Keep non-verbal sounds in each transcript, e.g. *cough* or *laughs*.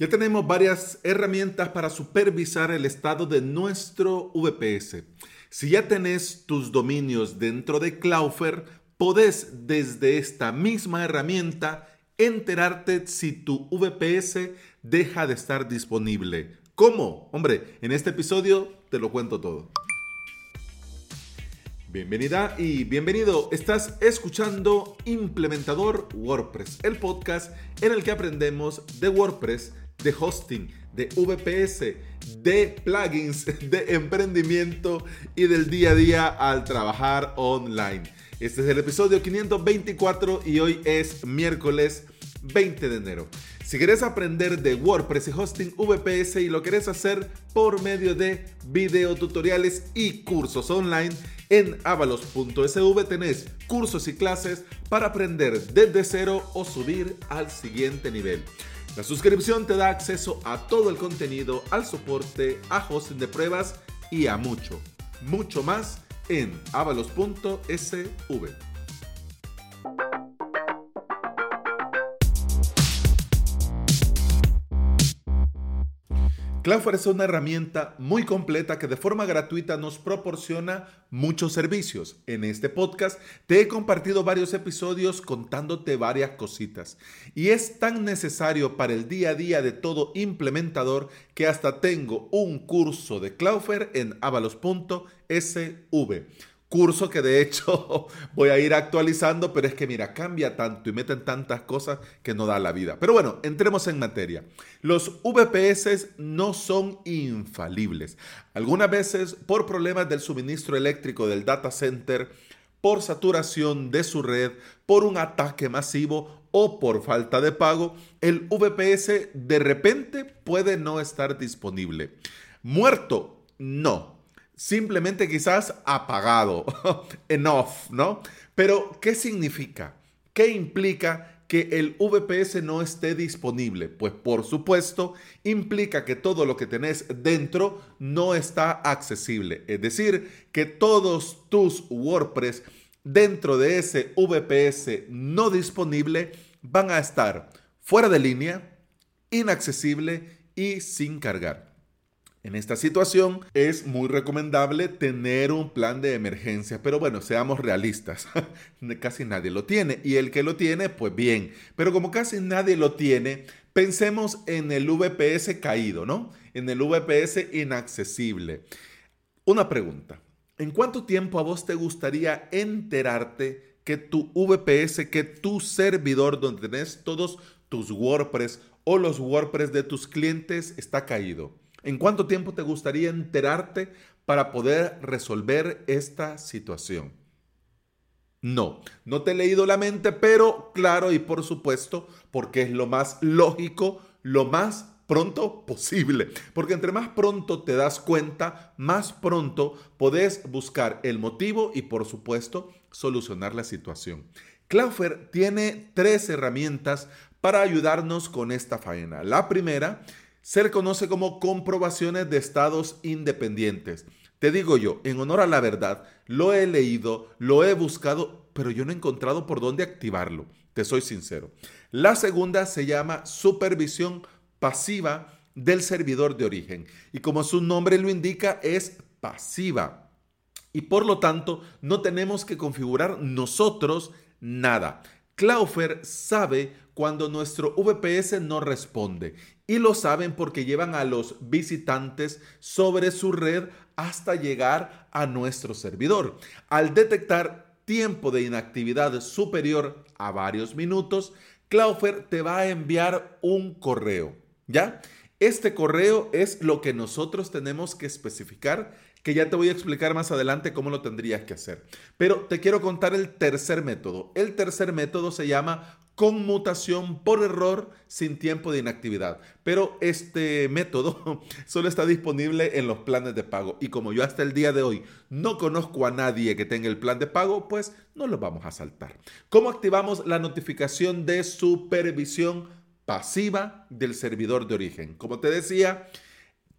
Ya tenemos varias herramientas para supervisar el estado de nuestro VPS. Si ya tenés tus dominios dentro de Cloudflare, podés desde esta misma herramienta enterarte si tu VPS deja de estar disponible. ¿Cómo? Hombre, en este episodio te lo cuento todo. Bienvenida y bienvenido. Estás escuchando Implementador WordPress, el podcast en el que aprendemos de WordPress, de hosting, de VPS, de plugins, de emprendimiento y del día a día al trabajar online. Este es el episodio 524 y hoy es miércoles 20 de enero. Si quieres aprender de WordPress y hosting VPS y lo quieres hacer por medio de videotutoriales y cursos online, en avalos.sv tenés cursos y clases para aprender desde cero o subir al siguiente nivel. La suscripción te da acceso a todo el contenido, al soporte, a hosting de pruebas y a mucho, mucho más en avalos.sv. Cloudflare es una herramienta muy completa que de forma gratuita nos proporciona muchos servicios. En este podcast te he compartido varios episodios contándote varias cositas. Y es tan necesario para el día a día de todo implementador que hasta tengo un curso de Cloudflare en avalos.sv curso que de hecho *laughs* voy a ir actualizando, pero es que mira, cambia tanto y meten tantas cosas que no da la vida. Pero bueno, entremos en materia. Los VPS no son infalibles. Algunas veces por problemas del suministro eléctrico del data center, por saturación de su red, por un ataque masivo o por falta de pago, el VPS de repente puede no estar disponible. Muerto, no simplemente quizás apagado, *laughs* en off, ¿no? Pero, ¿qué significa? ¿Qué implica que el VPS no esté disponible? Pues por supuesto, implica que todo lo que tenés dentro no está accesible. Es decir, que todos tus WordPress dentro de ese VPS no disponible van a estar fuera de línea, inaccesible y sin cargar. En esta situación es muy recomendable tener un plan de emergencia, pero bueno, seamos realistas, *laughs* casi nadie lo tiene y el que lo tiene, pues bien, pero como casi nadie lo tiene, pensemos en el VPS caído, ¿no? En el VPS inaccesible. Una pregunta, ¿en cuánto tiempo a vos te gustaría enterarte que tu VPS, que tu servidor donde tenés todos tus WordPress o los WordPress de tus clientes está caído? ¿En cuánto tiempo te gustaría enterarte para poder resolver esta situación? No, no te he leído la mente, pero claro y por supuesto, porque es lo más lógico, lo más pronto posible. Porque entre más pronto te das cuenta, más pronto podés buscar el motivo y por supuesto solucionar la situación. Cloudflare tiene tres herramientas para ayudarnos con esta faena. La primera se le conoce como comprobaciones de estados independientes. Te digo yo, en honor a la verdad, lo he leído, lo he buscado, pero yo no he encontrado por dónde activarlo. Te soy sincero. La segunda se llama supervisión pasiva del servidor de origen. Y como su nombre lo indica, es pasiva. Y por lo tanto, no tenemos que configurar nosotros nada. Cloudflare sabe cuando nuestro VPS no responde y lo saben porque llevan a los visitantes sobre su red hasta llegar a nuestro servidor. Al detectar tiempo de inactividad superior a varios minutos, Cloudflare te va a enviar un correo, ¿ya? Este correo es lo que nosotros tenemos que especificar, que ya te voy a explicar más adelante cómo lo tendrías que hacer. Pero te quiero contar el tercer método. El tercer método se llama conmutación por error sin tiempo de inactividad. Pero este método *laughs* solo está disponible en los planes de pago. Y como yo hasta el día de hoy no conozco a nadie que tenga el plan de pago, pues no lo vamos a saltar. ¿Cómo activamos la notificación de supervisión pasiva del servidor de origen? Como te decía,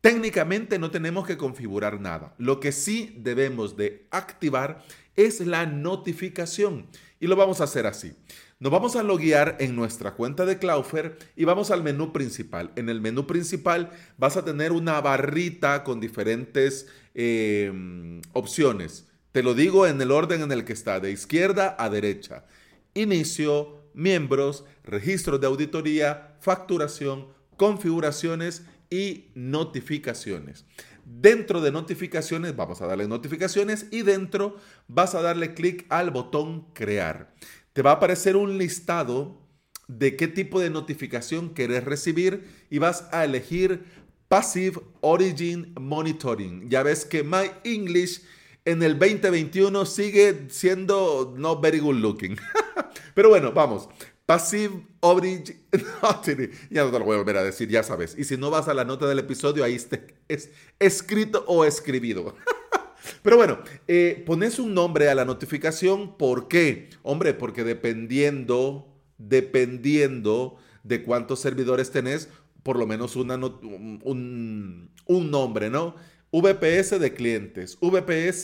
técnicamente no tenemos que configurar nada. Lo que sí debemos de activar es la notificación. Y lo vamos a hacer así. Nos vamos a loguear en nuestra cuenta de Cloudflare y vamos al menú principal. En el menú principal vas a tener una barrita con diferentes eh, opciones. Te lo digo en el orden en el que está, de izquierda a derecha. Inicio, miembros, registro de auditoría, facturación, configuraciones y notificaciones. Dentro de notificaciones, vamos a darle notificaciones y dentro vas a darle clic al botón crear. Te va a aparecer un listado de qué tipo de notificación quieres recibir y vas a elegir Passive Origin Monitoring. Ya ves que My English en el 2021 sigue siendo no very good looking. *laughs* Pero bueno, vamos. Passive *laughs* Ya no te lo voy a volver a decir, ya sabes. Y si no vas a la nota del episodio, ahí está es escrito o escribido. *laughs* Pero bueno, eh, pones un nombre a la notificación. ¿Por qué? Hombre, porque dependiendo, dependiendo de cuántos servidores tenés, por lo menos una un, un nombre, ¿no? VPS de clientes, VPS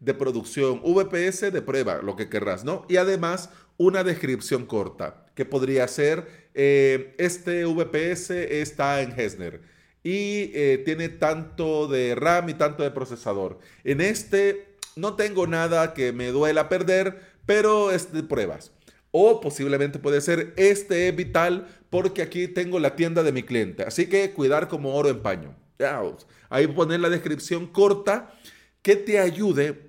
de producción, VPS de prueba, lo que querrás, ¿no? Y además una descripción corta, que podría ser, eh, este VPS está en Hesner y eh, tiene tanto de RAM y tanto de procesador. En este no tengo nada que me duela perder, pero es de pruebas. O posiblemente puede ser, este es vital porque aquí tengo la tienda de mi cliente. Así que cuidar como oro en paño. Ahí poner la descripción corta que te ayude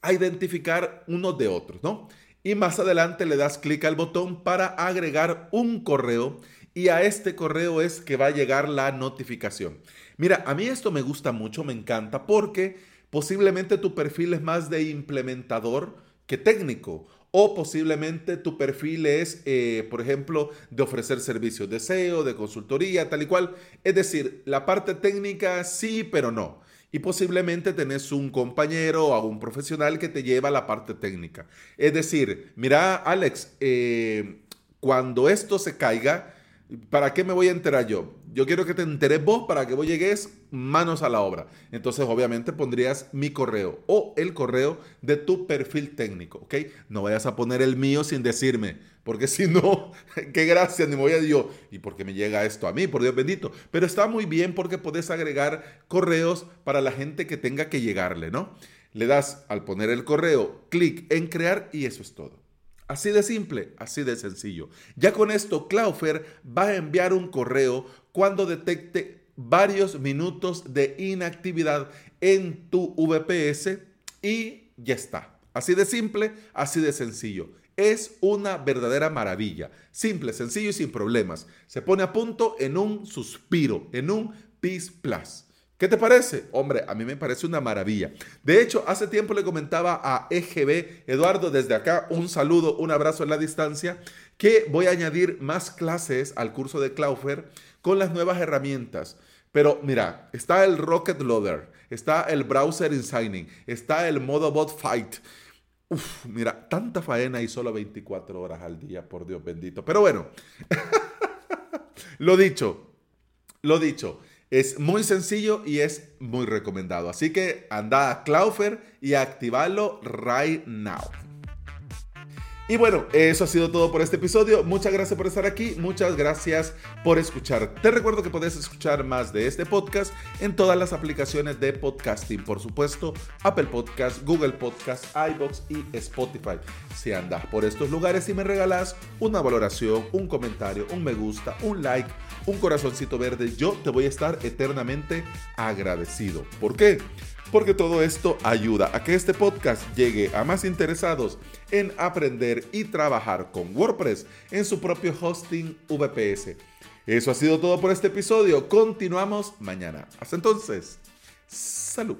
a identificar unos de otros, ¿no? Y más adelante le das clic al botón para agregar un correo y a este correo es que va a llegar la notificación. Mira, a mí esto me gusta mucho, me encanta porque posiblemente tu perfil es más de implementador que técnico o posiblemente tu perfil es, eh, por ejemplo, de ofrecer servicios de SEO, de consultoría, tal y cual. Es decir, la parte técnica sí, pero no. Y posiblemente tenés un compañero o un profesional que te lleva a la parte técnica. Es decir, mira, Alex, eh, cuando esto se caiga, ¿para qué me voy a enterar yo? Yo quiero que te enteres vos para que vos llegues manos a la obra. Entonces, obviamente, pondrías mi correo o el correo de tu perfil técnico, ¿ok? No vayas a poner el mío sin decirme, porque *laughs* si no, qué gracia, ni me voy a yo. ¿Y por qué me llega esto a mí? Por Dios bendito. Pero está muy bien porque puedes agregar correos para la gente que tenga que llegarle, ¿no? Le das al poner el correo, clic en crear y eso es todo. Así de simple, así de sencillo. Ya con esto, Cloudflare va a enviar un correo cuando detecte varios minutos de inactividad en tu VPS y ya está. Así de simple, así de sencillo. Es una verdadera maravilla. Simple, sencillo y sin problemas. Se pone a punto en un suspiro, en un Peace Plus. ¿Qué te parece? Hombre, a mí me parece una maravilla. De hecho, hace tiempo le comentaba a EGB, Eduardo, desde acá, un saludo, un abrazo en la distancia, que voy a añadir más clases al curso de Cloudflare con las nuevas herramientas. Pero mira, está el Rocket Loader, está el Browser Insigning, está el modo Bot Fight. Uf, mira, tanta faena y solo 24 horas al día, por Dios bendito. Pero bueno, *laughs* lo dicho, lo dicho. Es muy sencillo y es muy recomendado. Así que anda a Cloudflare y activarlo right now. Y bueno, eso ha sido todo por este episodio. Muchas gracias por estar aquí. Muchas gracias por escuchar. Te recuerdo que puedes escuchar más de este podcast en todas las aplicaciones de podcasting. Por supuesto, Apple Podcast, Google Podcast, iBox y Spotify. Si andas por estos lugares y me regalas una valoración, un comentario, un me gusta, un like, un corazoncito verde, yo te voy a estar eternamente agradecido. ¿Por qué? Porque todo esto ayuda a que este podcast llegue a más interesados en aprender y trabajar con WordPress en su propio hosting VPS. Eso ha sido todo por este episodio. Continuamos mañana. Hasta entonces, salud.